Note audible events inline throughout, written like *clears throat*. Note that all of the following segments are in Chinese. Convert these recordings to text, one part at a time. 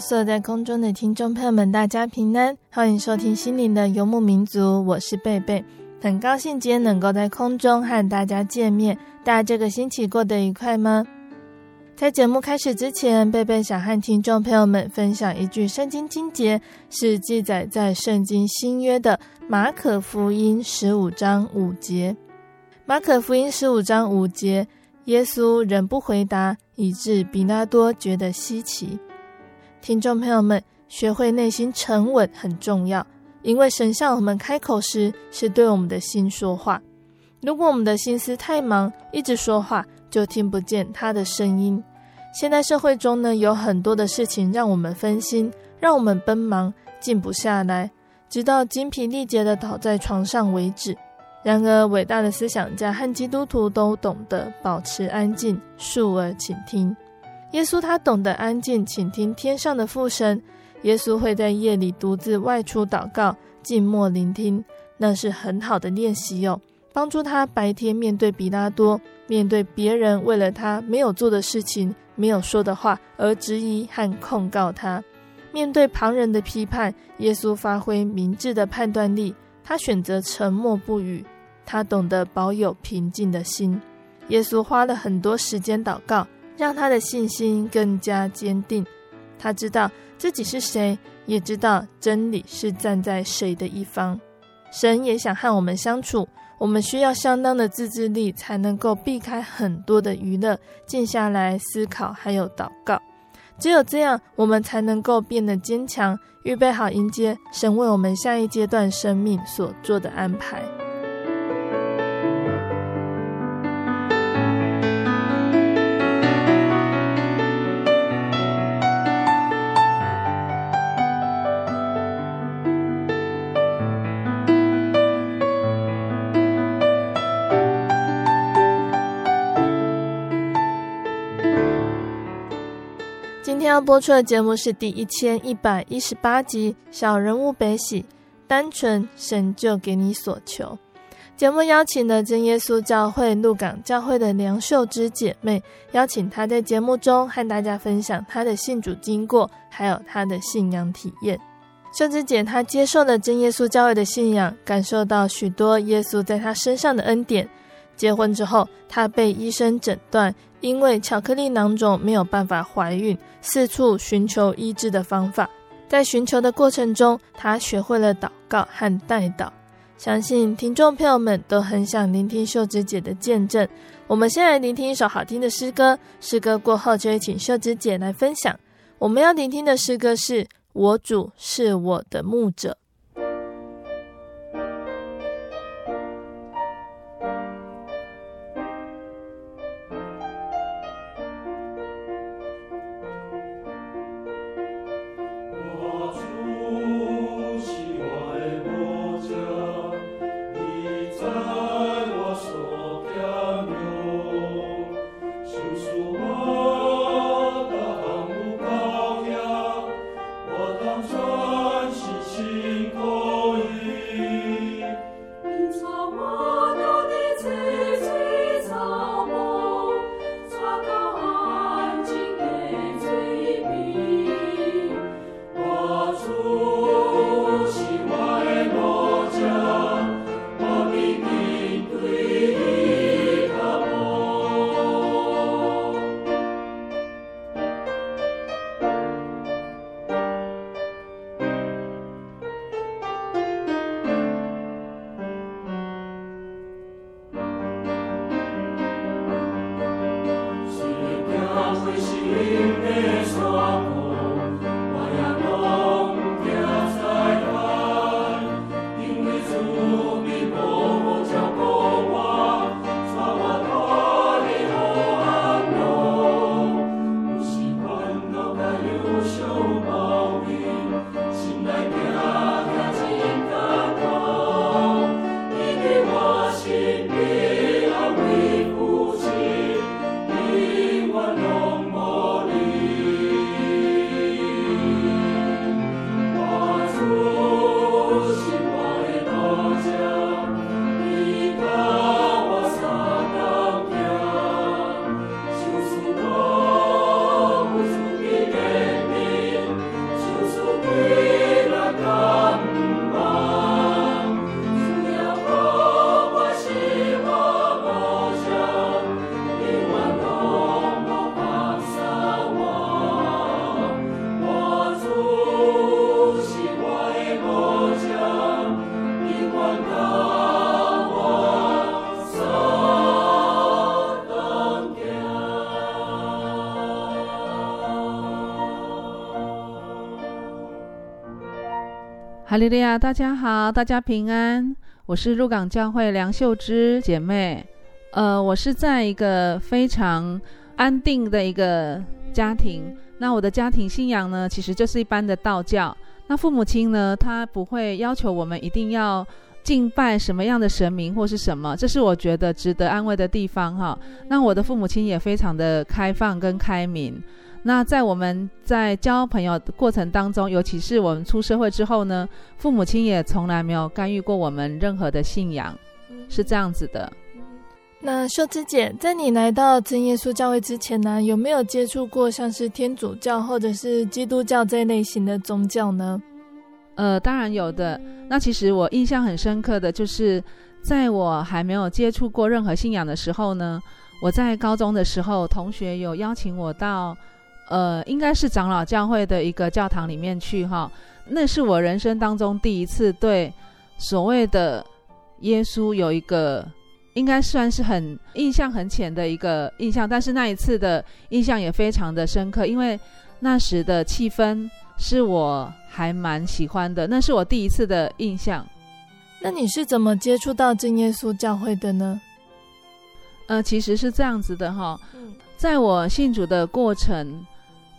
所有在空中的听众朋友们，大家平安，欢迎收听心灵的游牧民族，我是贝贝，很高兴今天能够在空中和大家见面。大家这个星期过得愉快吗？在节目开始之前，贝贝想和听众朋友们分享一句圣经经节，是记载在圣经新约的马可福音十五章五节。马可福音十五章五节，耶稣仍不回答，以致彼拉多觉得稀奇。听众朋友们，学会内心沉稳很重要，因为神向我们开口时，是对我们的心说话。如果我们的心思太忙，一直说话，就听不见他的声音。现代社会中呢，有很多的事情让我们分心，让我们奔忙，静不下来，直到精疲力竭地倒在床上为止。然而，伟大的思想家和基督徒都懂得保持安静，竖耳倾听。耶稣他懂得安静倾听天上的父神。耶稣会在夜里独自外出祷告，静默聆听，那是很好的练习哟，帮助他白天面对彼拉多，面对别人为了他没有做的事情、没有说的话而质疑和控告他，面对旁人的批判，耶稣发挥明智的判断力，他选择沉默不语，他懂得保有平静的心。耶稣花了很多时间祷告。让他的信心更加坚定。他知道自己是谁，也知道真理是站在谁的一方。神也想和我们相处，我们需要相当的自制力，才能够避开很多的娱乐，静下来思考，还有祷告。只有这样，我们才能够变得坚强，预备好迎接神为我们下一阶段生命所做的安排。今天要播出的节目是第一千一百一十八集《小人物悲喜》，单纯神就给你所求。节目邀请了真耶稣教会鹿港教会的梁秀芝姐妹，邀请她在节目中和大家分享她的信主经过，还有她的信仰体验。秀芝姐她接受了真耶稣教会的信仰，感受到许多耶稣在她身上的恩典。结婚之后，她被医生诊断，因为巧克力囊肿没有办法怀孕，四处寻求医治的方法。在寻求的过程中，她学会了祷告和代祷。相信听众朋友们都很想聆听秀芝姐的见证。我们先来聆听一首好听的诗歌，诗歌过后就会请秀芝姐来分享。我们要聆听的诗歌是《我主是我的牧者》。哈利路亚，大家好，大家平安。我是鹿港教会梁秀芝姐妹。呃，我是在一个非常安定的一个家庭。那我的家庭信仰呢，其实就是一般的道教。那父母亲呢，他不会要求我们一定要敬拜什么样的神明或是什么，这是我觉得值得安慰的地方哈。那我的父母亲也非常的开放跟开明。那在我们在交朋友的过程当中，尤其是我们出社会之后呢，父母亲也从来没有干预过我们任何的信仰，是这样子的。那秀芝姐，在你来到真耶稣教会之前呢，有没有接触过像是天主教或者是基督教这类型的宗教呢？呃，当然有的。那其实我印象很深刻的就是，在我还没有接触过任何信仰的时候呢，我在高中的时候，同学有邀请我到。呃，应该是长老教会的一个教堂里面去哈，那是我人生当中第一次对所谓的耶稣有一个，应该算是很印象很浅的一个印象，但是那一次的印象也非常的深刻，因为那时的气氛是我还蛮喜欢的，那是我第一次的印象。那你是怎么接触到真耶稣教会的呢？呃，其实是这样子的哈，在我信主的过程。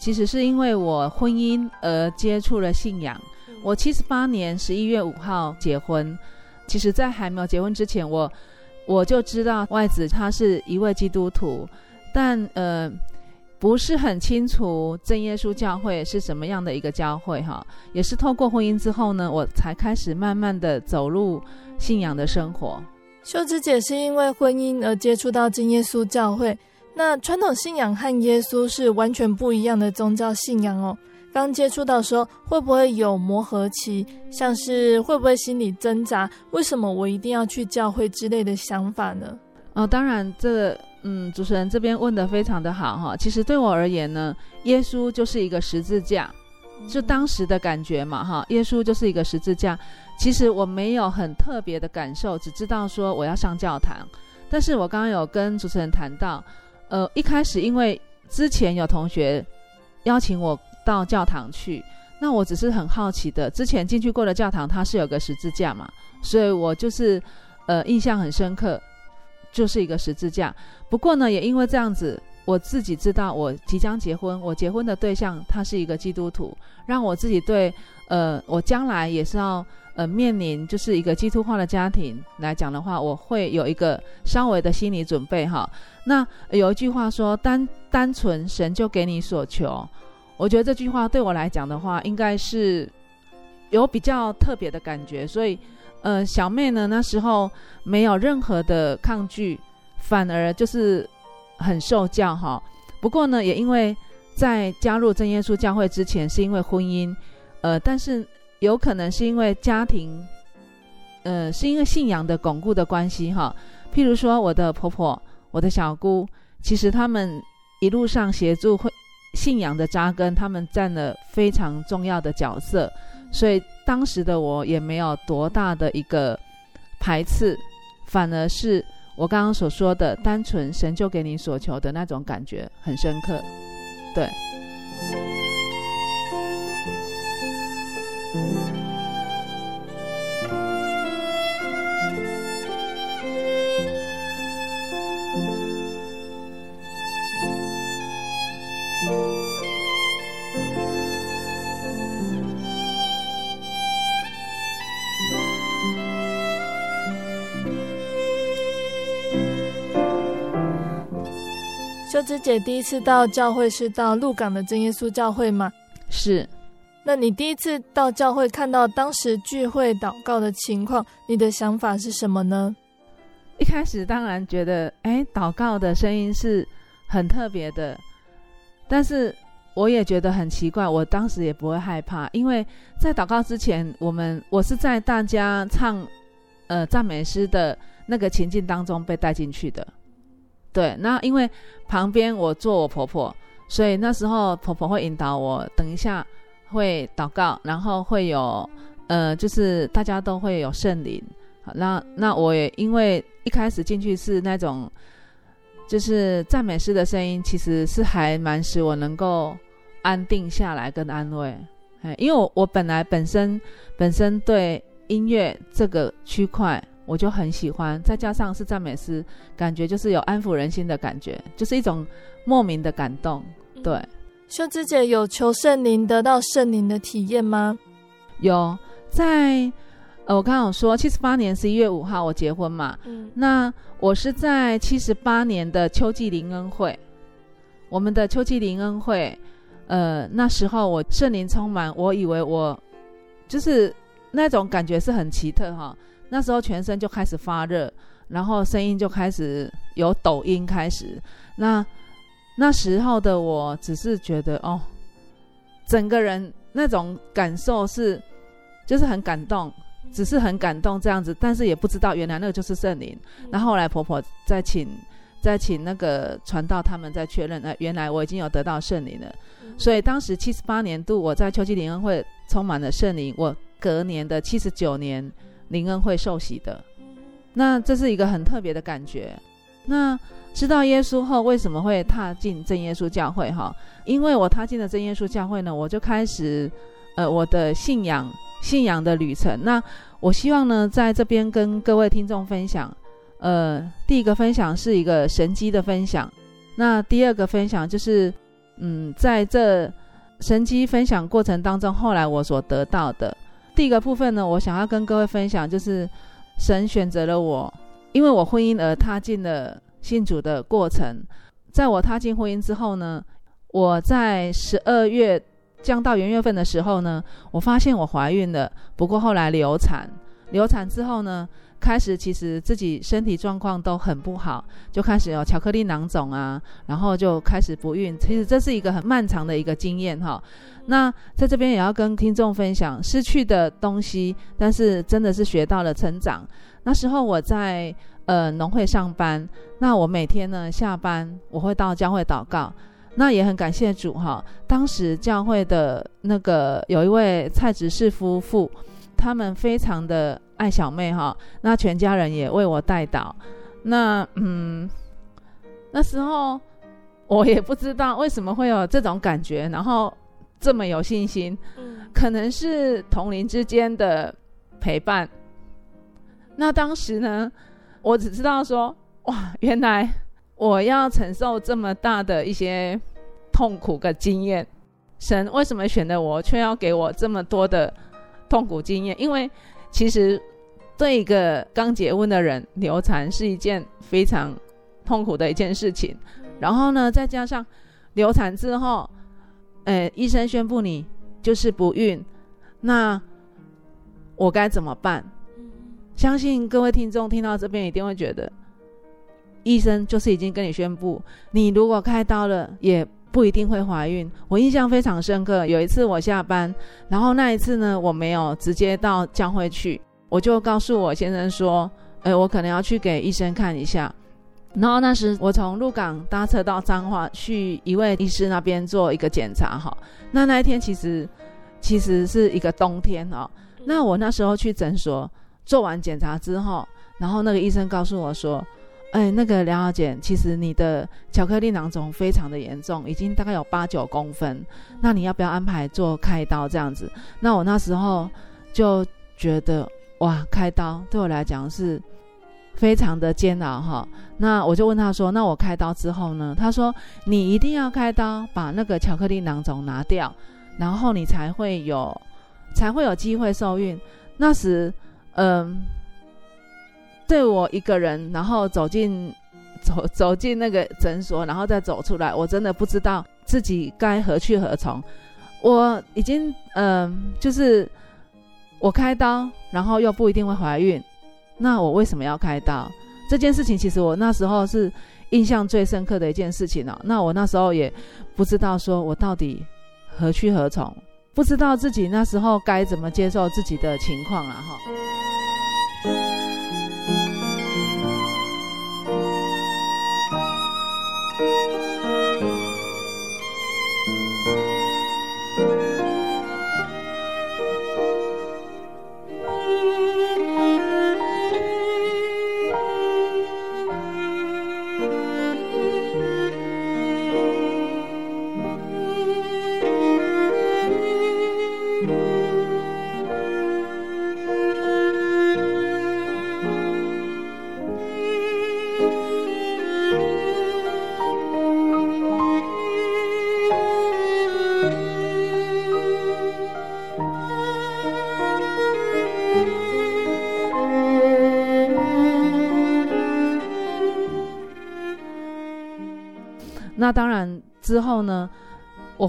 其实是因为我婚姻而接触了信仰。我七十八年十一月五号结婚。其实，在还没有结婚之前，我我就知道外子他是一位基督徒，但呃不是很清楚正耶稣教会是什么样的一个教会哈。也是透过婚姻之后呢，我才开始慢慢的走入信仰的生活。秀芝姐是因为婚姻而接触到正耶稣教会。那传统信仰和耶稣是完全不一样的宗教信仰哦。刚接触到说，会不会有磨合期？像是会不会心里挣扎？为什么我一定要去教会之类的想法呢？哦，当然，这个嗯，主持人这边问的非常的好哈。其实对我而言呢，耶稣就是一个十字架，就当时的感觉嘛哈。耶稣就是一个十字架。其实我没有很特别的感受，只知道说我要上教堂。但是我刚刚有跟主持人谈到。呃，一开始因为之前有同学邀请我到教堂去，那我只是很好奇的。之前进去过的教堂，它是有个十字架嘛，所以我就是呃印象很深刻，就是一个十字架。不过呢，也因为这样子，我自己知道我即将结婚，我结婚的对象他是一个基督徒，让我自己对呃我将来也是要。呃，面临就是一个基督化的家庭来讲的话，我会有一个稍微的心理准备哈。那有一句话说，单单纯神就给你所求，我觉得这句话对我来讲的话，应该是有比较特别的感觉。所以，呃，小妹呢那时候没有任何的抗拒，反而就是很受教哈。不过呢，也因为在加入真耶稣教会之前，是因为婚姻，呃，但是。有可能是因为家庭，呃，是因为信仰的巩固的关系哈。譬如说，我的婆婆、我的小姑，其实他们一路上协助会信仰的扎根，他们占了非常重要的角色。所以当时的我也没有多大的一个排斥，反而是我刚刚所说的单纯神就给你所求的那种感觉很深刻，对。秀枝姐第一次到教会是到鹿港的真耶稣教会吗？是。那你第一次到教会看到当时聚会祷告的情况，你的想法是什么呢？一开始当然觉得，哎，祷告的声音是很特别的，但是我也觉得很奇怪。我当时也不会害怕，因为在祷告之前，我们我是在大家唱呃赞美诗的那个情境当中被带进去的。对，那因为旁边我坐我婆婆，所以那时候婆婆会引导我，等一下会祷告，然后会有呃，就是大家都会有圣灵。好，那那我也因为。一开始进去是那种，就是赞美诗的声音，其实是还蛮使我能够安定下来跟安慰。哎，因为我我本来本身本身对音乐这个区块我就很喜欢，再加上是赞美诗，感觉就是有安抚人心的感觉，就是一种莫名的感动。对，秀枝姐有求圣灵得到圣灵的体验吗？有，在。呃，我刚刚有说，七十八年十一月五号我结婚嘛，嗯，那我是在七十八年的秋季灵恩会，我们的秋季灵恩会，呃，那时候我圣灵充满，我以为我就是那种感觉是很奇特哈，那时候全身就开始发热，然后声音就开始有抖音开始，那那时候的我只是觉得哦，整个人那种感受是就是很感动。只是很感动这样子，但是也不知道原来那个就是圣灵。那后后来婆婆再请再请那个传道他们再确认，那原来我已经有得到圣灵了。所以当时七十八年度我在秋季灵恩会充满了圣灵，我隔年的七十九年灵恩会受洗的。那这是一个很特别的感觉。那知道耶稣后为什么会踏进真耶稣教会？哈，因为我踏进了真耶稣教会呢，我就开始呃我的信仰。信仰的旅程。那我希望呢，在这边跟各位听众分享。呃，第一个分享是一个神迹的分享。那第二个分享就是，嗯，在这神迹分享过程当中，后来我所得到的。第一个部分呢，我想要跟各位分享，就是神选择了我，因为我婚姻而踏进了信主的过程。在我踏进婚姻之后呢，我在十二月。降到元月份的时候呢，我发现我怀孕了。不过后来流产，流产之后呢，开始其实自己身体状况都很不好，就开始有巧克力囊肿啊，然后就开始不孕。其实这是一个很漫长的一个经验哈。那在这边也要跟听众分享失去的东西，但是真的是学到了成长。那时候我在呃农会上班，那我每天呢下班我会到教会祷告。那也很感谢主哈，当时教会的那个有一位蔡执事夫妇，他们非常的爱小妹哈，那全家人也为我代祷。那嗯，那时候我也不知道为什么会有这种感觉，然后这么有信心，可能是同龄之间的陪伴。那当时呢，我只知道说，哇，原来。我要承受这么大的一些痛苦的经验，神为什么选的我，却要给我这么多的痛苦经验？因为其实对一个刚结婚的人，流产是一件非常痛苦的一件事情。然后呢，再加上流产之后，呃，医生宣布你就是不孕，那我该怎么办？相信各位听众听到这边一定会觉得。医生就是已经跟你宣布，你如果开刀了，也不一定会怀孕。我印象非常深刻，有一次我下班，然后那一次呢，我没有直接到教会去，我就告诉我先生说，哎，我可能要去给医生看一下。然后那时我从鹿港搭车到彰化去一位医师那边做一个检查，哈，那那一天其实其实是一个冬天哦。那我那时候去诊所做完检查之后，然后那个医生告诉我说。哎，那个梁小姐，其实你的巧克力囊肿非常的严重，已经大概有八九公分。那你要不要安排做开刀这样子？那我那时候就觉得，哇，开刀对我来讲是非常的煎熬哈。那我就问他说，那我开刀之后呢？他说，你一定要开刀，把那个巧克力囊肿拿掉，然后你才会有才会有机会受孕。那时，嗯。对我一个人，然后走进走走进那个诊所，然后再走出来，我真的不知道自己该何去何从。我已经嗯、就是我开刀，然后又不一定会怀孕，那我为什么要开刀？这件事情其实我那时候是印象最深刻的一件事情哦。那我那时候也不知道说我到底何去何从，不知道自己那时候该怎么接受自己的情况了哈。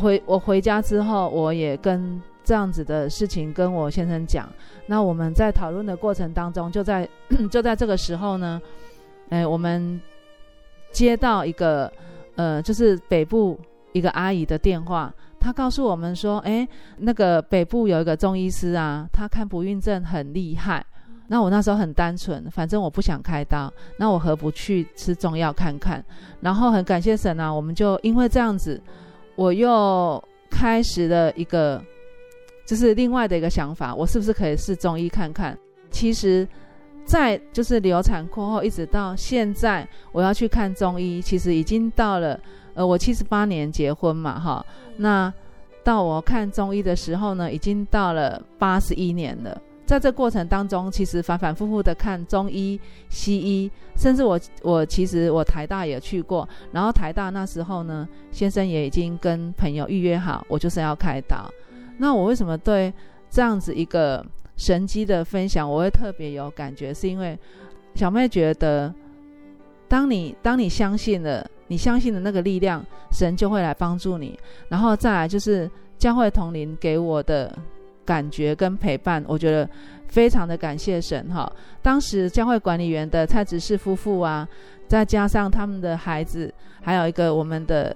回我回家之后，我也跟这样子的事情跟我先生讲。那我们在讨论的过程当中，就在 *clears throat* 就在这个时候呢，哎，我们接到一个呃，就是北部一个阿姨的电话，她告诉我们说，哎，那个北部有一个中医师啊，他看不孕症很厉害。那我那时候很单纯，反正我不想开刀，那我何不去吃中药看看？然后很感谢神啊，我们就因为这样子，我又开始了一个，就是另外的一个想法，我是不是可以试中医看看？其实，在就是流产过后，一直到现在，我要去看中医，其实已经到了，呃，我七十八年结婚嘛，哈，那到我看中医的时候呢，已经到了八十一年了。在这过程当中，其实反反复复的看中医、西医，甚至我我其实我台大也去过，然后台大那时候呢，先生也已经跟朋友预约好，我就是要开刀。那我为什么对这样子一个神迹的分享，我会特别有感觉？是因为小妹觉得，当你当你相信了，你相信的那个力量，神就会来帮助你。然后再来就是教会同龄给我的。感觉跟陪伴，我觉得非常的感谢神哈。当时教会管理员的蔡执事夫妇啊，再加上他们的孩子，还有一个我们的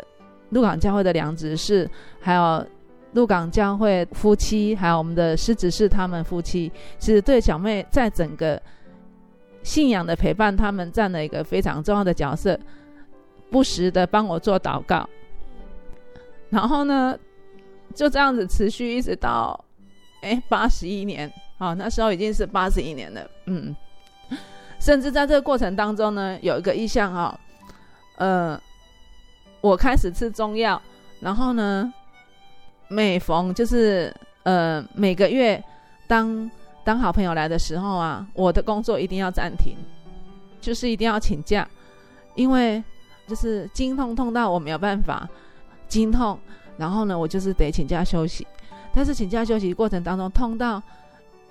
鹿港教会的梁执事，还有鹿港教会夫妻，还有我们的施执事他们夫妻，其实对小妹在整个信仰的陪伴，他们占了一个非常重要的角色，不时的帮我做祷告。然后呢，就这样子持续一直到。哎，八十一年，啊，那时候已经是八十一年了，嗯，甚至在这个过程当中呢，有一个意向哈，呃，我开始吃中药，然后呢，每逢就是呃每个月当当好朋友来的时候啊，我的工作一定要暂停，就是一定要请假，因为就是经痛痛到我没有办法经痛，然后呢，我就是得请假休息。但是请假休息过程当中痛到，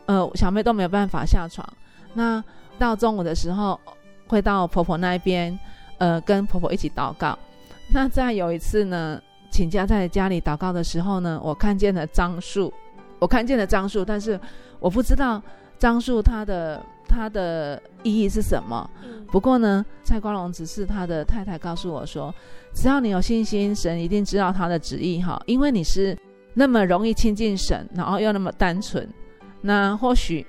呃，小妹都没有办法下床。那到中午的时候，会到婆婆那边，呃，跟婆婆一起祷告。那在有一次呢，请假在家里祷告的时候呢，我看见了樟树，我看见了樟树，但是我不知道樟树它的它的意义是什么。不过呢，蔡光荣只是他的太太告诉我说，只要你有信心，神一定知道他的旨意哈，因为你是。那么容易亲近神，然后又那么单纯，那或许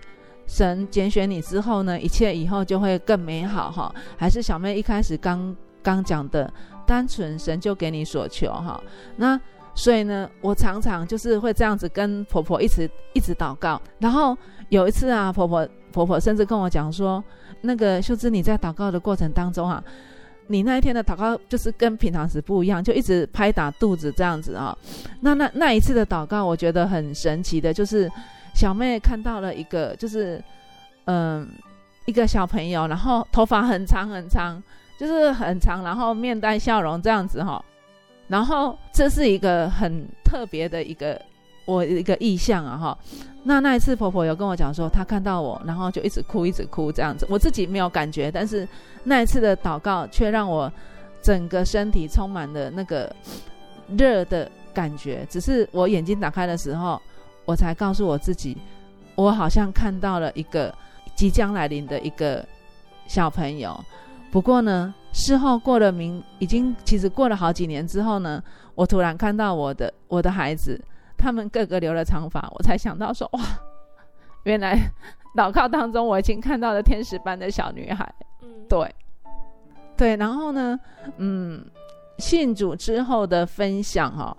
神拣选你之后呢，一切以后就会更美好哈。还是小妹一开始刚刚讲的单纯，神就给你所求哈。那所以呢，我常常就是会这样子跟婆婆一直一直祷告。然后有一次啊，婆婆婆婆甚至跟我讲说，那个秀芝你在祷告的过程当中啊。你那一天的祷告就是跟平常时不一样，就一直拍打肚子这样子啊、哦。那那那一次的祷告，我觉得很神奇的，就是小妹看到了一个，就是嗯，一个小朋友，然后头发很长很长，就是很长，然后面带笑容这样子哈、哦。然后这是一个很特别的一个我一个意向啊哈。那那一次婆婆有跟我讲说，她看到我，然后就一直哭一直哭这样子。我自己没有感觉，但是那一次的祷告却让我整个身体充满了那个热的感觉。只是我眼睛打开的时候，我才告诉我自己，我好像看到了一个即将来临的一个小朋友。不过呢，事后过了明，已经其实过了好几年之后呢，我突然看到我的我的孩子。他们个个留了长发，我才想到说哇，原来祷告当中我已经看到了天使般的小女孩。嗯，对，对，然后呢，嗯，信主之后的分享哈，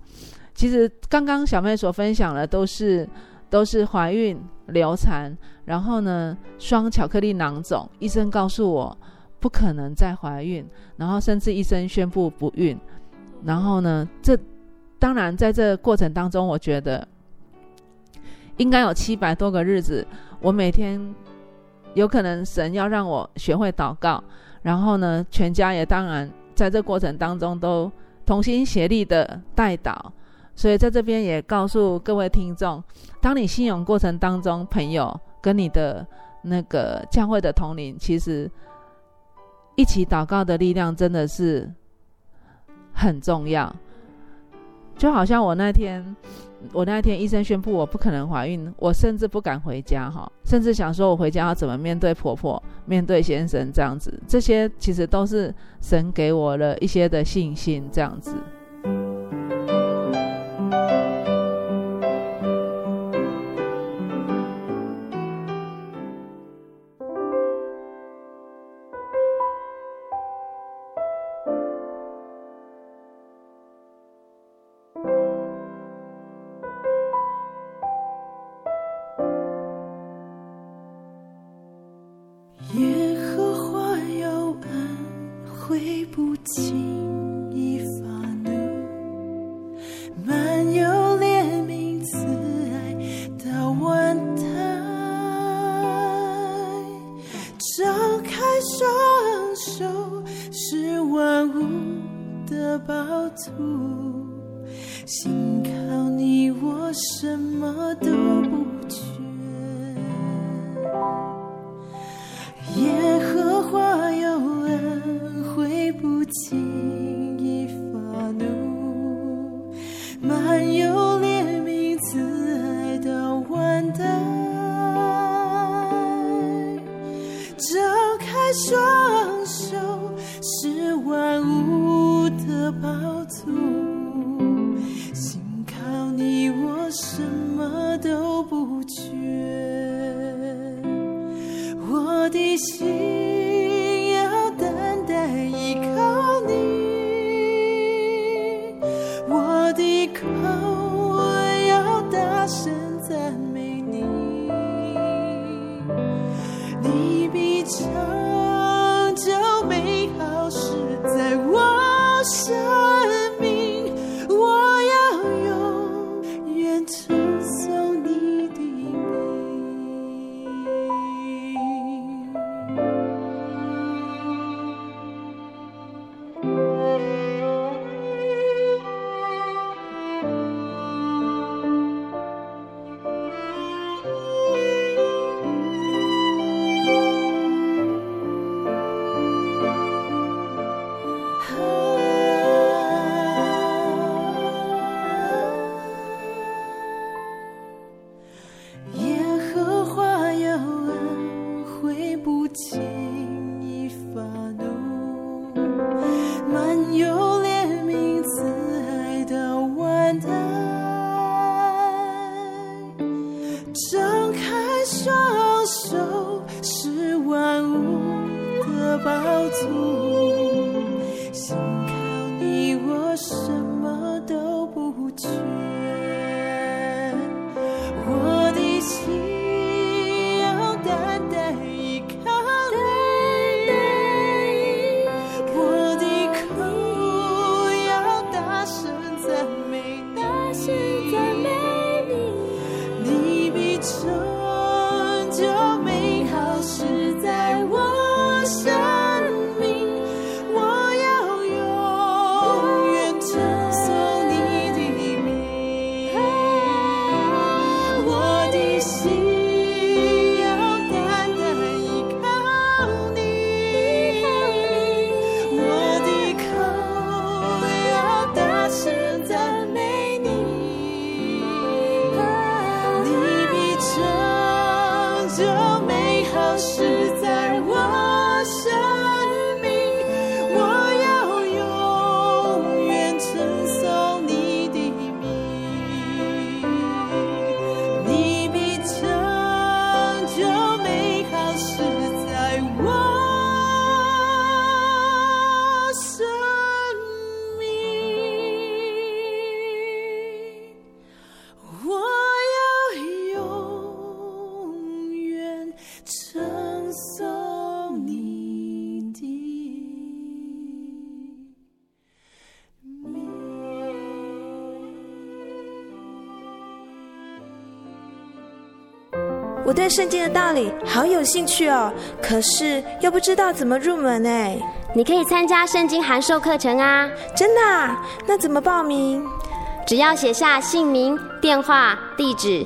其实刚刚小妹所分享的都是都是怀孕流产，然后呢双巧克力囊肿，医生告诉我不可能再怀孕，然后甚至医生宣布不孕，然后呢这。当然，在这过程当中，我觉得应该有七百多个日子，我每天有可能神要让我学会祷告，然后呢，全家也当然在这过程当中都同心协力的代祷。所以在这边也告诉各位听众，当你信仰过程当中，朋友跟你的那个教会的同龄，其实一起祷告的力量真的是很重要。就好像我那天，我那天医生宣布我不可能怀孕，我甚至不敢回家哈，甚至想说我回家要怎么面对婆婆、面对先生这样子，这些其实都是神给我了一些的信心这样子。who 称颂你的名我对圣经的道理好有兴趣哦可是又不知道怎么入门哎。你可以参加圣经函授课程啊。真的啊？那怎么报名？只要写下姓名电话地址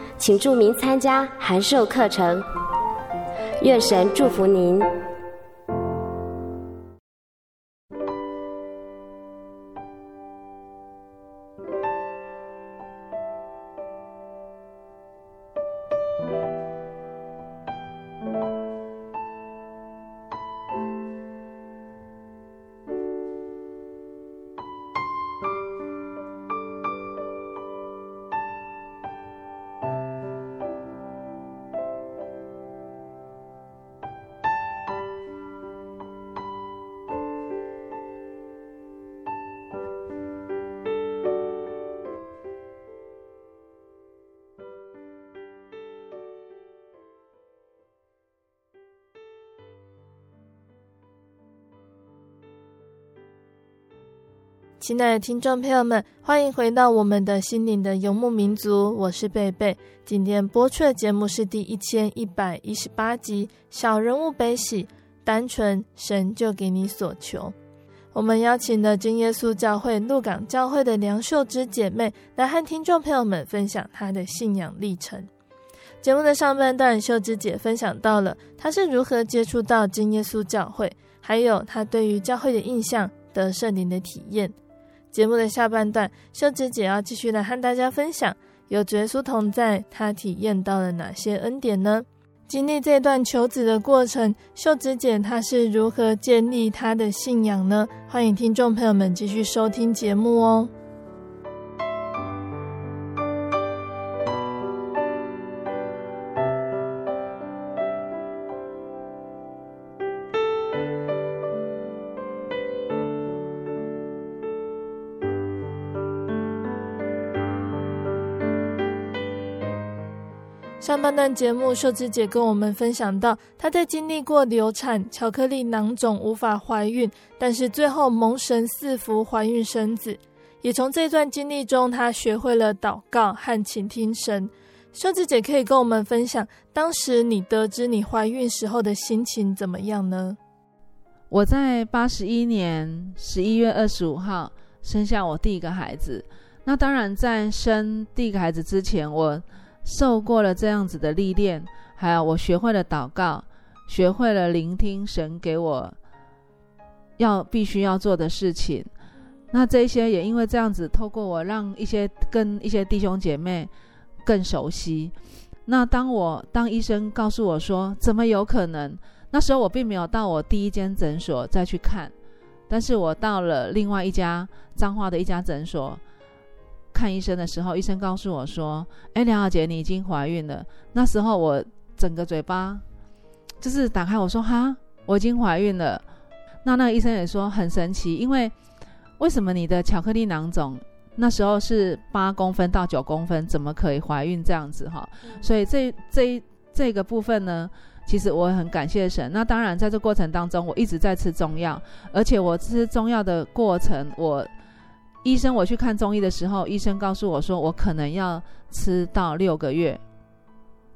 请注明参加函授课程。愿神祝福您。亲爱的听众朋友们，欢迎回到我们的心灵的游牧民族，我是贝贝。今天播出的节目是第一千一百一十八集《小人物悲喜》，单纯神就给你所求。我们邀请了真耶稣教会鹿港教会的梁秀芝姐妹来和听众朋友们分享她的信仰历程。节目的上半段，秀芝姐分享到了她是如何接触到真耶稣教会，还有她对于教会的印象、得圣灵的体验。节目的下半段，秀芝姐要继续来和大家分享，有主耶稣同在，她体验到了哪些恩典呢？经历这段求子的过程，秀芝姐她是如何建立她的信仰呢？欢迎听众朋友们继续收听节目哦。上半段节目，秀芝姐跟我们分享到，她在经历过流产、巧克力囊肿无法怀孕，但是最后蒙神赐福怀孕生子。也从这段经历中，她学会了祷告和倾听神。秀芝姐可以跟我们分享，当时你得知你怀孕时候的心情怎么样呢？我在八十一年十一月二十五号生下我第一个孩子。那当然，在生第一个孩子之前，我。受过了这样子的历练，还有我学会了祷告，学会了聆听神给我要必须要做的事情。那这些也因为这样子，透过我让一些跟一些弟兄姐妹更熟悉。那当我当医生告诉我说怎么有可能，那时候我并没有到我第一间诊所再去看，但是我到了另外一家彰化的一家诊所。看医生的时候，医生告诉我说：“哎，梁小姐，你已经怀孕了。”那时候我整个嘴巴就是打开，我说：“哈，我已经怀孕了。”那那个医生也说很神奇，因为为什么你的巧克力囊肿那时候是八公分到九公分，怎么可以怀孕这样子哈？所以这这这个部分呢，其实我很感谢神。那当然，在这过程当中，我一直在吃中药，而且我吃中药的过程，我。医生，我去看中医的时候，医生告诉我说，我可能要吃到六个月，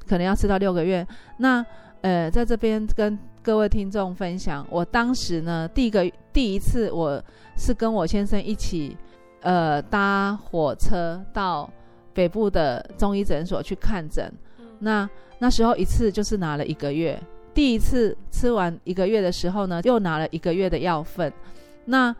可能要吃到六个月。那呃，在这边跟各位听众分享，我当时呢，第一个第一次，我是跟我先生一起，呃，搭火车到北部的中医诊所去看诊。那那时候一次就是拿了一个月，第一次吃完一个月的时候呢，又拿了一个月的药份。那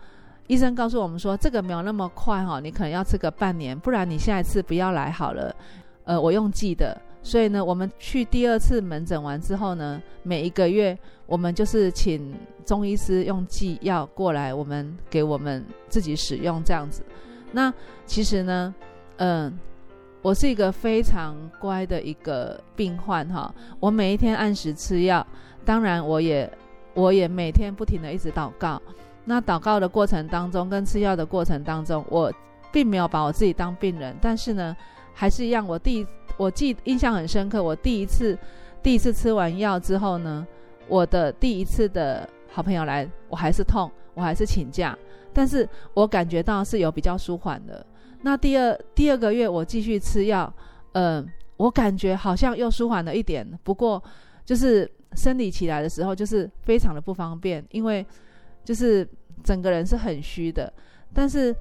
医生告诉我们说，这个没有那么快哈，你可能要吃个半年，不然你下一次不要来好了。呃，我用寄的，所以呢，我们去第二次门诊完之后呢，每一个月我们就是请中医师用寄药过来，我们给我们自己使用这样子。那其实呢，嗯、我是一个非常乖的一个病患哈，我每一天按时吃药，当然我也我也每天不停的一直祷告。那祷告的过程当中，跟吃药的过程当中，我并没有把我自己当病人，但是呢，还是一样。我第一我记印象很深刻，我第一次第一次吃完药之后呢，我的第一次的好朋友来，我还是痛，我还是请假，但是我感觉到是有比较舒缓的。那第二第二个月我继续吃药，嗯、我感觉好像又舒缓了一点，不过就是生理起来的时候，就是非常的不方便，因为。就是整个人是很虚的，但是，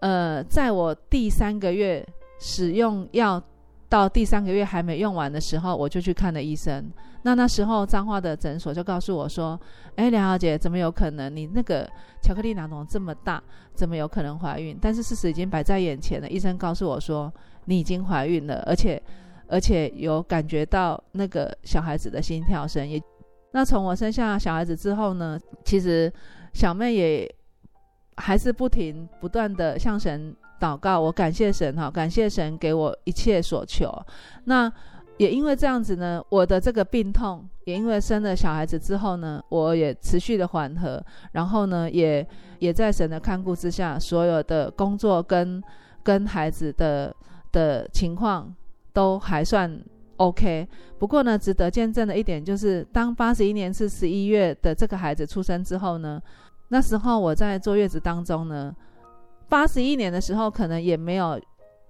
呃，在我第三个月使用药到第三个月还没用完的时候，我就去看了医生。那那时候彰化的诊所就告诉我说：“哎，梁小姐，怎么有可能？你那个巧克力囊肿这么大，怎么有可能怀孕？”但是事实已经摆在眼前了。医生告诉我说：“你已经怀孕了，而且而且有感觉到那个小孩子的心跳声。”也，那从我生下小孩子之后呢，其实。小妹也还是不停不断的向神祷告，我感谢神哈，感谢神给我一切所求。那也因为这样子呢，我的这个病痛也因为生了小孩子之后呢，我也持续的缓和，然后呢，也也在神的看顾之下，所有的工作跟跟孩子的的情况都还算 OK。不过呢，值得见证的一点就是，当八十一年次十一月的这个孩子出生之后呢。那时候我在坐月子当中呢，八十一年的时候可能也没有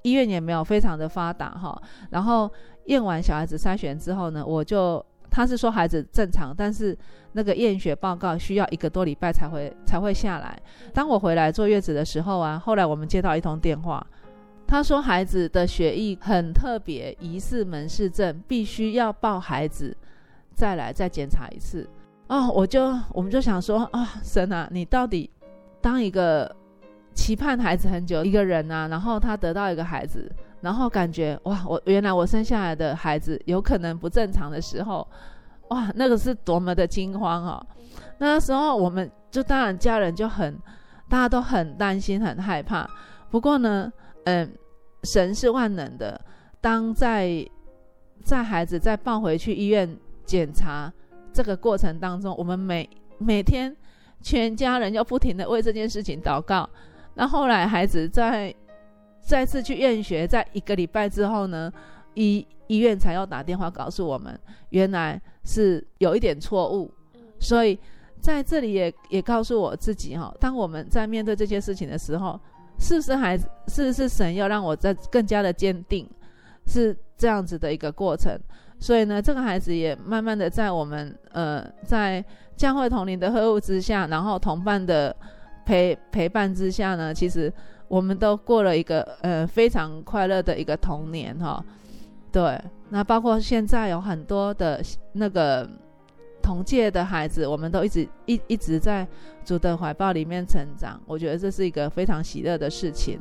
医院也没有非常的发达哈。然后验完小孩子筛选之后呢，我就他是说孩子正常，但是那个验血报告需要一个多礼拜才会才会下来。当我回来坐月子的时候啊，后来我们接到一通电话，他说孩子的血液很特别，疑似门氏症，必须要抱孩子再来再检查一次。哦，我就我们就想说啊、神啊，你到底当一个期盼孩子很久一个人啊，然后他得到一个孩子，然后感觉哇，我原来我生下来的孩子有可能不正常的时候，哇，那个是多么的惊慌、哦！那时候我们就当然家人就很，大家都很担心很害怕。不过呢，嗯，神是万能的，当在在孩子再抱回去医院检查。这个过程当中，我们每每天全家人要不停的为这件事情祷告。那后来孩子在再次去验血，在一个礼拜之后呢，医医院才要打电话告诉我们，原来是有一点错误。所以在这里也也告诉我自己哈，当我们在面对这些事情的时候，是不是孩子，是不是神要让我再更加的坚定，是这样子的一个过程。所以呢，这个孩子也慢慢的在我们呃，在教会同龄的呵护之下，然后同伴的陪陪伴之下呢，其实我们都过了一个呃非常快乐的一个童年哈、哦。对，那包括现在有很多的那个同届的孩子，我们都一直一一直在主的怀抱里面成长，我觉得这是一个非常喜乐的事情。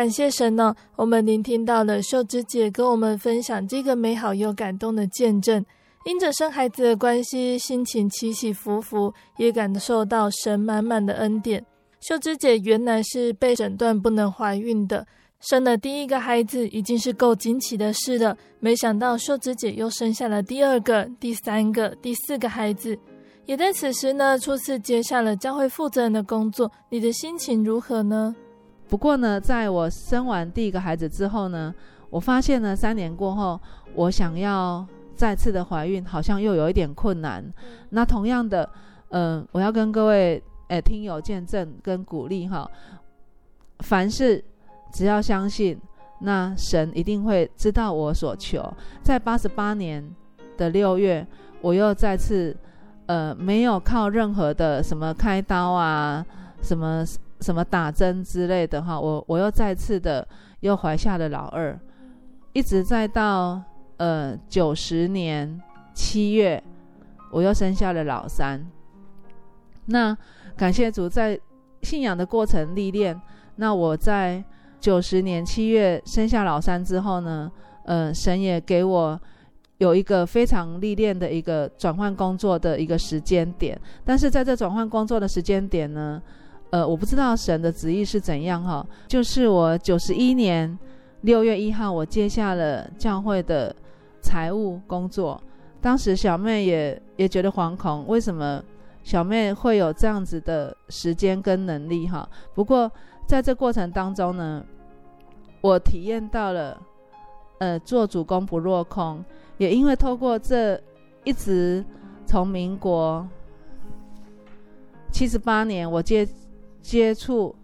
感谢神呢，我们聆听到了秀芝姐跟我们分享这个美好又感动的见证。因着生孩子的关系，心情起起伏伏，也感受到神满满的恩典。秀芝姐原来是被诊断不能怀孕的，生了第一个孩子已经是够惊奇的事了。没想到秀芝姐又生下了第二个、第三个、第四个孩子，也在此时呢，初次接下了教会负责人的工作。你的心情如何呢？不过呢，在我生完第一个孩子之后呢，我发现呢，三年过后，我想要再次的怀孕，好像又有一点困难。那同样的，嗯、呃，我要跟各位诶听友见证跟鼓励哈，凡事只要相信，那神一定会知道我所求。在八十八年的六月，我又再次呃没有靠任何的什么开刀啊，什么。什么打针之类的哈，我我又再次的又怀下了老二，一直再到呃九十年七月，我又生下了老三。那感谢主，在信仰的过程历练。那我在九十年七月生下老三之后呢，呃，神也给我有一个非常历练的一个转换工作的一个时间点。但是在这转换工作的时间点呢，呃，我不知道神的旨意是怎样哈。就是我九十一年六月一号，我接下了教会的财务工作。当时小妹也也觉得惶恐，为什么？小妹会有这样子的时间跟能力哈，不过在这过程当中呢，我体验到了，呃，做主工不落空，也因为透过这一直从民国七十八年我接接触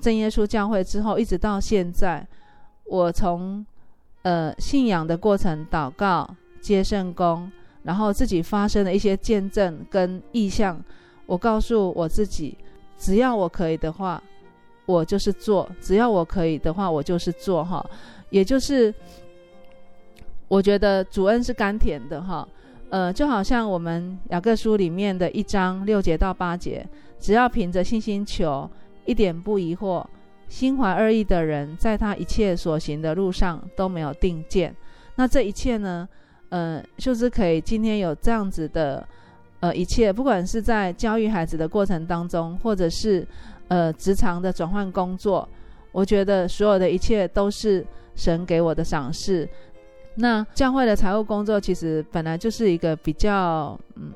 真耶稣教会之后，一直到现在，我从呃信仰的过程祷告接圣工。然后自己发生的一些见证跟意向，我告诉我自己，只要我可以的话，我就是做；只要我可以的话，我就是做。哈，也就是我觉得主恩是甘甜的。哈，呃，就好像我们雅各书里面的一章六节到八节，只要凭着信心求，一点不疑惑，心怀二意的人，在他一切所行的路上都没有定见。那这一切呢？呃，就是可以今天有这样子的，呃，一切，不管是在教育孩子的过程当中，或者是呃职场的转换工作，我觉得所有的一切都是神给我的赏赐。那教会的财务工作其实本来就是一个比较，嗯，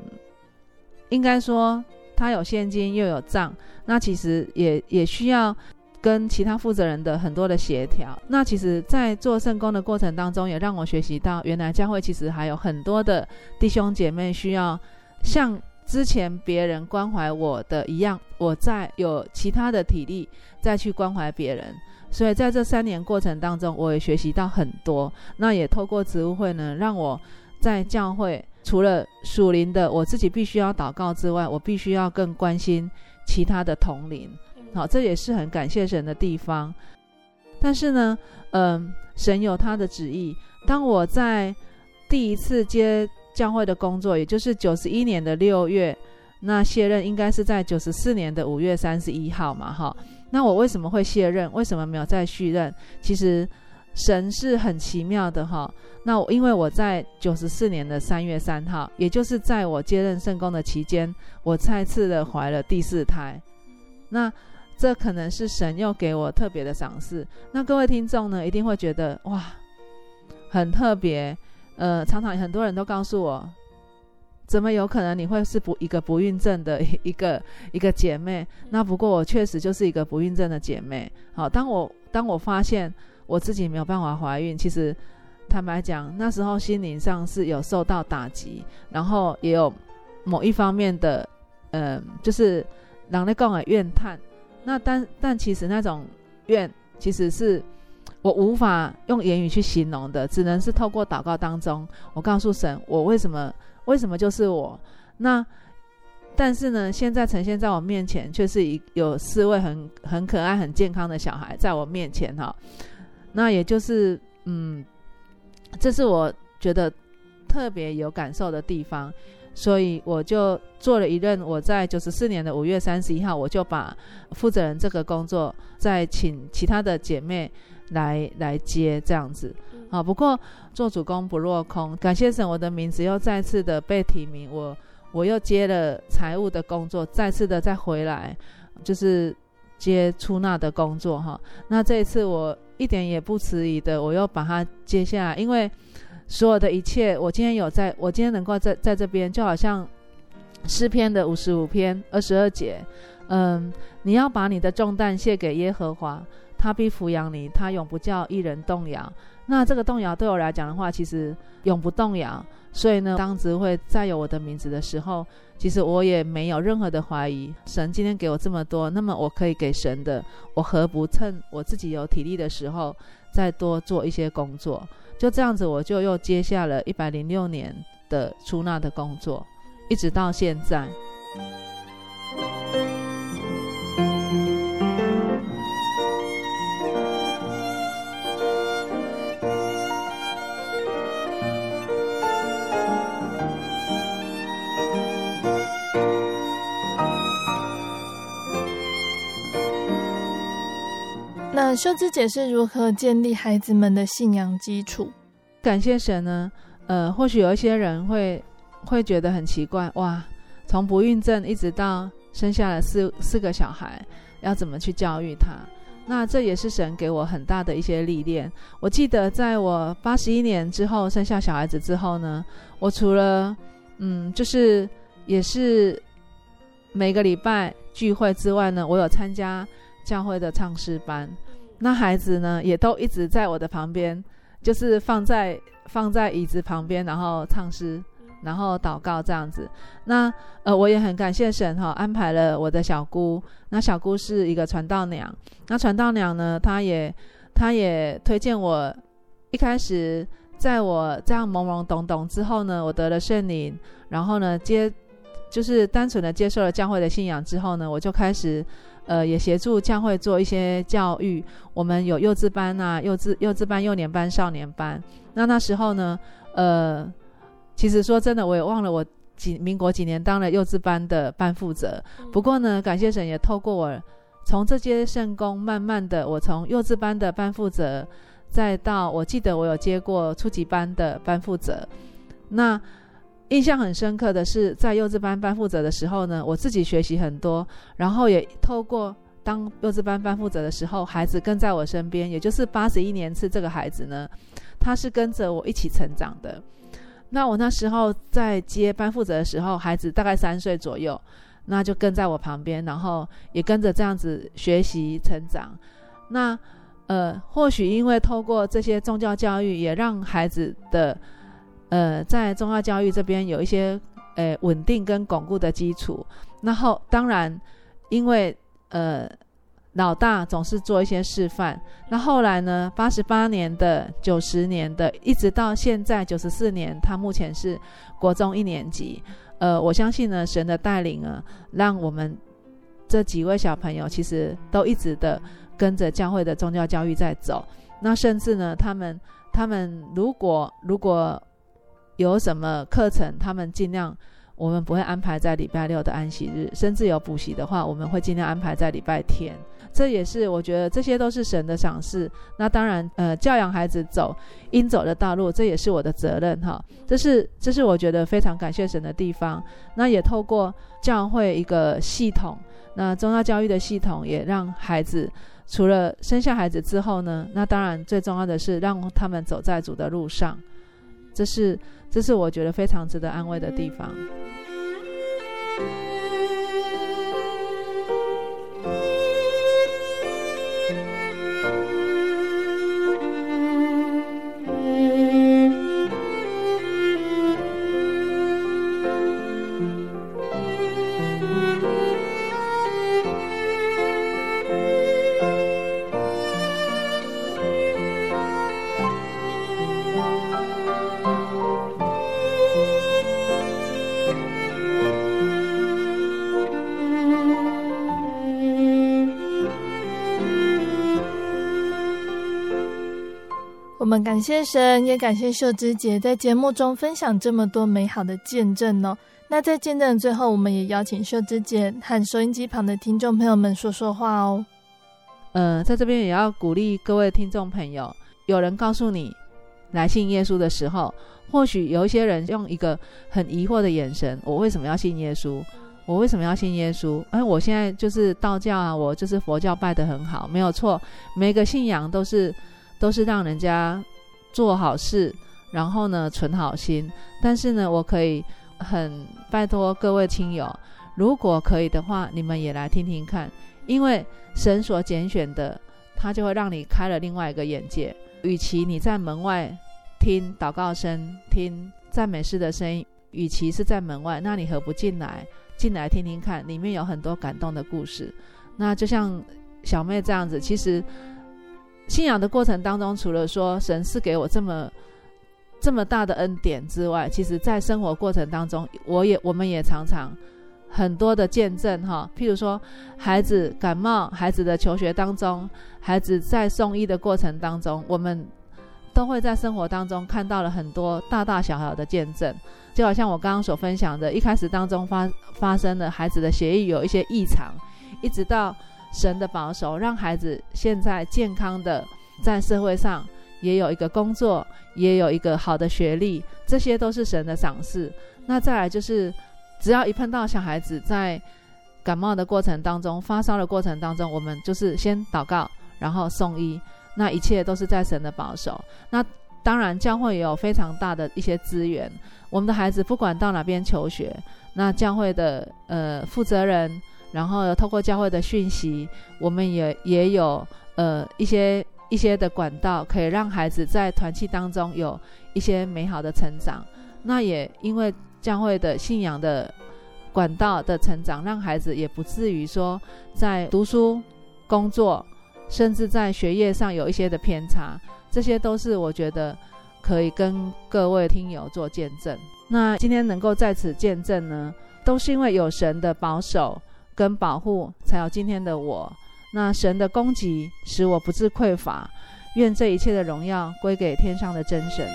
应该说他有现金又有账，那其实也也需要。跟其他负责人的很多的协调，那其实，在做圣工的过程当中，也让我学习到，原来教会其实还有很多的弟兄姐妹需要像之前别人关怀我的一样，我再有其他的体力再去关怀别人。所以在这三年过程当中，我也学习到很多。那也透过职务会呢，让我在教会除了属灵的我自己必须要祷告之外，我必须要更关心其他的同灵。好，这也是很感谢神的地方。但是呢，嗯、呃，神有他的旨意。当我在第一次接教会的工作，也就是九十一年的六月，那卸任应该是在九十四年的五月三十一号嘛，哈。那我为什么会卸任？为什么没有再续任？其实神是很奇妙的，哈。那我因为我在九十四年的三月三号，也就是在我接任圣工的期间，我再次的怀了第四胎。那这可能是神又给我特别的赏赐。那各位听众呢，一定会觉得哇，很特别。呃，常常很多人都告诉我，怎么有可能你会是不一个不孕症的 *laughs* 一个一个姐妹？那不过我确实就是一个不孕症的姐妹。好，当我当我发现我自己没有办法怀孕，其实坦白讲，那时候心灵上是有受到打击，然后也有某一方面的，嗯、就是人在讲的怨叹。那但但其实那种怨，其实是我无法用言语去形容的，只能是透过祷告当中，我告诉神，我为什么为什么就是我？那但是呢，现在呈现在我面前，却是一有四位很很可爱、很健康的小孩在我面前哈。那也就是嗯，这是我觉得特别有感受的地方。所以我就做了一任，我在九十四年的五月三十一号，我就把负责人这个工作再请其他的姐妹来来接这样子。啊，不过做主工不落空，感谢神，我的名字又再次的被提名，我我又接了财务的工作，再次的再回来，就是接出纳的工作哈。那这一次我一点也不迟疑的，我又把它接下来，因为。所有的一切，我今天有在，我今天能够在在这边，就好像诗篇的五十五篇二十二节，嗯，你要把你的重担卸给耶和华，他必抚养你，他永不叫一人动摇。那这个动摇对我来讲的话，其实永不动摇。所以呢，当职会再有我的名字的时候，其实我也没有任何的怀疑。神今天给我这么多，那么我可以给神的，我何不趁我自己有体力的时候，再多做一些工作？就这样子，我就又接下了一百零六年的出纳的工作，一直到现在。那秀枝姐是如何建立孩子们的信仰基础？感谢神呢。呃，或许有一些人会会觉得很奇怪，哇，从不孕症一直到生下了四四个小孩，要怎么去教育他？那这也是神给我很大的一些历练。我记得在我八十一年之后生下小孩子之后呢，我除了嗯，就是也是每个礼拜聚会之外呢，我有参加教会的唱诗班。那孩子呢，也都一直在我的旁边，就是放在。放在椅子旁边，然后唱诗，然后祷告这样子。那呃，我也很感谢神哈，安排了我的小姑。那小姑是一个传道娘。那传道娘呢，她也她也推荐我。一开始在我这样懵懵懂懂之后呢，我得了圣灵，然后呢接就是单纯的接受了教会的信仰之后呢，我就开始。呃，也协助教会做一些教育。我们有幼稚班啊，幼稚幼稚班、幼年班、少年班。那那时候呢，呃，其实说真的，我也忘了我几民国几年当了幼稚班的班负责。不过呢，感谢神也透过我，从这些圣工，慢慢的，我从幼稚班的班负责，再到我记得我有接过初级班的班负责。那印象很深刻的是，在幼稚班班负责的时候呢，我自己学习很多，然后也透过当幼稚班班负责的时候，孩子跟在我身边，也就是八十一年次这个孩子呢，他是跟着我一起成长的。那我那时候在接班负责的时候，孩子大概三岁左右，那就跟在我旁边，然后也跟着这样子学习成长。那呃，或许因为透过这些宗教教育，也让孩子的。呃，在宗教教育这边有一些呃稳定跟巩固的基础。然后当然，因为呃老大总是做一些示范。那后来呢，八十八年的、九十年的，一直到现在九十四年，他目前是国中一年级。呃，我相信呢，神的带领呢，让我们这几位小朋友其实都一直的跟着教会的宗教教育在走。那甚至呢，他们他们如果如果有什么课程，他们尽量，我们不会安排在礼拜六的安息日，甚至有补习的话，我们会尽量安排在礼拜天。这也是我觉得这些都是神的赏赐。那当然，呃，教养孩子走应走的道路，这也是我的责任哈。这是这是我觉得非常感谢神的地方。那也透过教会一个系统，那宗教教育的系统，也让孩子除了生下孩子之后呢，那当然最重要的是让他们走在主的路上。这是，这是我觉得非常值得安慰的地方。谢神，也感谢秀芝姐在节目中分享这么多美好的见证哦。那在见证的最后，我们也邀请秀芝姐和收音机旁的听众朋友们说说话哦。呃，在这边也要鼓励各位听众朋友，有人告诉你来信耶稣的时候，或许有一些人用一个很疑惑的眼神：我为什么要信耶稣？我为什么要信耶稣？哎，我现在就是道教啊，我就是佛教拜得很好，没有错。每个信仰都是。都是让人家做好事，然后呢，存好心。但是呢，我可以很拜托各位亲友，如果可以的话，你们也来听听看，因为神所拣选的，他就会让你开了另外一个眼界。与其你在门外听祷告声、听赞美诗的声音，与其是在门外，那你何不进来？进来听听看，里面有很多感动的故事。那就像小妹这样子，其实。信仰的过程当中，除了说神赐给我这么这么大的恩典之外，其实在生活过程当中，我也我们也常常很多的见证哈。譬如说，孩子感冒，孩子的求学当中，孩子在送医的过程当中，我们都会在生活当中看到了很多大大小小的见证。就好像我刚刚所分享的，一开始当中发发生的孩子的血液有一些异常，一直到。神的保守，让孩子现在健康的在社会上也有一个工作，也有一个好的学历，这些都是神的赏赐。那再来就是，只要一碰到小孩子在感冒的过程当中、发烧的过程当中，我们就是先祷告，然后送医，那一切都是在神的保守。那当然，教会也有非常大的一些资源。我们的孩子不管到哪边求学，那教会的呃负责人，然后透过教会的讯息，我们也也有呃一些一些的管道，可以让孩子在团契当中有一些美好的成长。那也因为教会的信仰的管道的成长，让孩子也不至于说在读书、工作，甚至在学业上有一些的偏差。这些都是我觉得可以跟各位听友做见证。那今天能够在此见证呢，都是因为有神的保守跟保护，才有今天的我。那神的供给使我不致匮乏，愿这一切的荣耀归给天上的真神。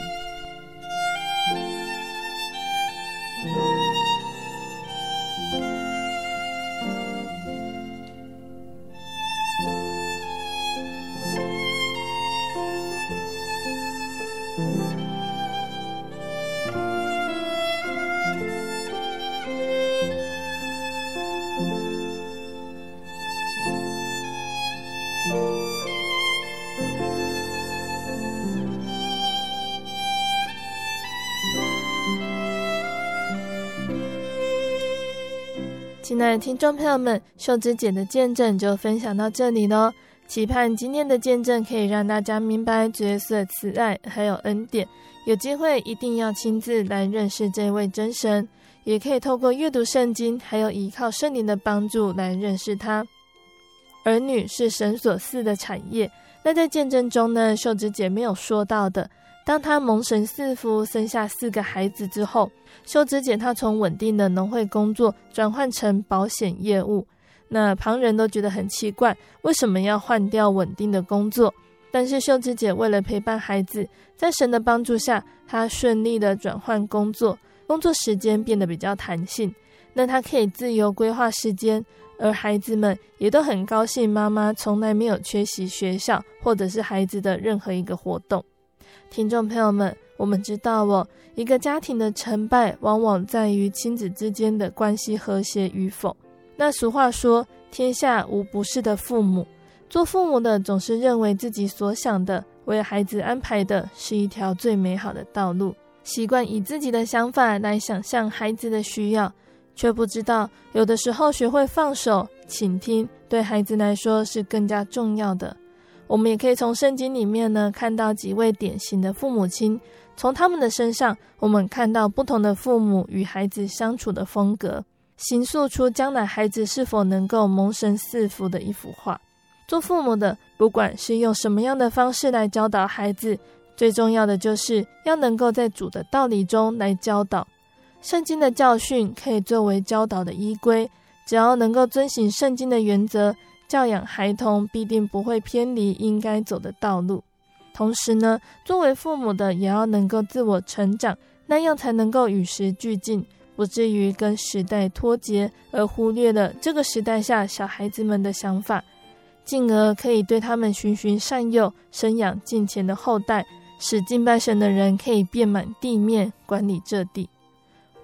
亲爱的听众朋友们，秀芝姐的见证就分享到这里喽。期盼今天的见证可以让大家明白角色慈爱还有恩典。有机会一定要亲自来认识这位真神，也可以透过阅读圣经，还有依靠圣灵的帮助来认识他。儿女是神所赐的产业。那在见证中呢，秀芝姐没有说到的。当他蒙神赐福，生下四个孩子之后，秀芝姐她从稳定的农会工作转换成保险业务。那旁人都觉得很奇怪，为什么要换掉稳定的工作？但是秀芝姐为了陪伴孩子，在神的帮助下，她顺利的转换工作，工作时间变得比较弹性。那她可以自由规划时间，而孩子们也都很高兴，妈妈从来没有缺席学校或者是孩子的任何一个活动。听众朋友们，我们知道哦，一个家庭的成败往往在于亲子之间的关系和谐与否。那俗话说，天下无不是的父母，做父母的总是认为自己所想的，为孩子安排的是一条最美好的道路，习惯以自己的想法来想象孩子的需要，却不知道有的时候学会放手、倾听，对孩子来说是更加重要的。我们也可以从圣经里面呢看到几位典型的父母亲，从他们的身上，我们看到不同的父母与孩子相处的风格，形塑出将来孩子是否能够蒙神赐福的一幅画。做父母的，不管是用什么样的方式来教导孩子，最重要的就是要能够在主的道理中来教导。圣经的教训可以作为教导的依归，只要能够遵循圣经的原则。教养孩童必定不会偏离应该走的道路，同时呢，作为父母的也要能够自我成长，那样才能够与时俱进，不至于跟时代脱节，而忽略了这个时代下小孩子们的想法，进而可以对他们循循善诱，生养敬虔的后代，使敬拜神的人可以遍满地面，管理这地。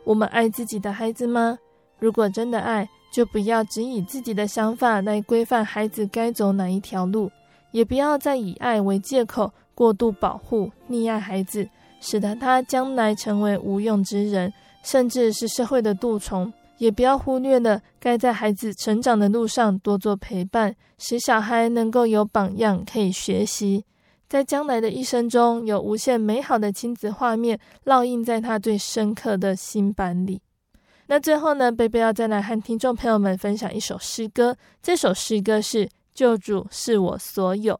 我们爱自己的孩子吗？如果真的爱，就不要只以自己的想法来规范孩子该走哪一条路，也不要再以爱为借口过度保护、溺爱孩子，使得他将来成为无用之人，甚至是社会的蠹虫。也不要忽略了该在孩子成长的路上多做陪伴，使小孩能够有榜样可以学习，在将来的一生中有无限美好的亲子画面烙印在他最深刻的心版里。那最后呢，贝贝要再来和听众朋友们分享一首诗歌。这首诗歌是《救主是我所有》。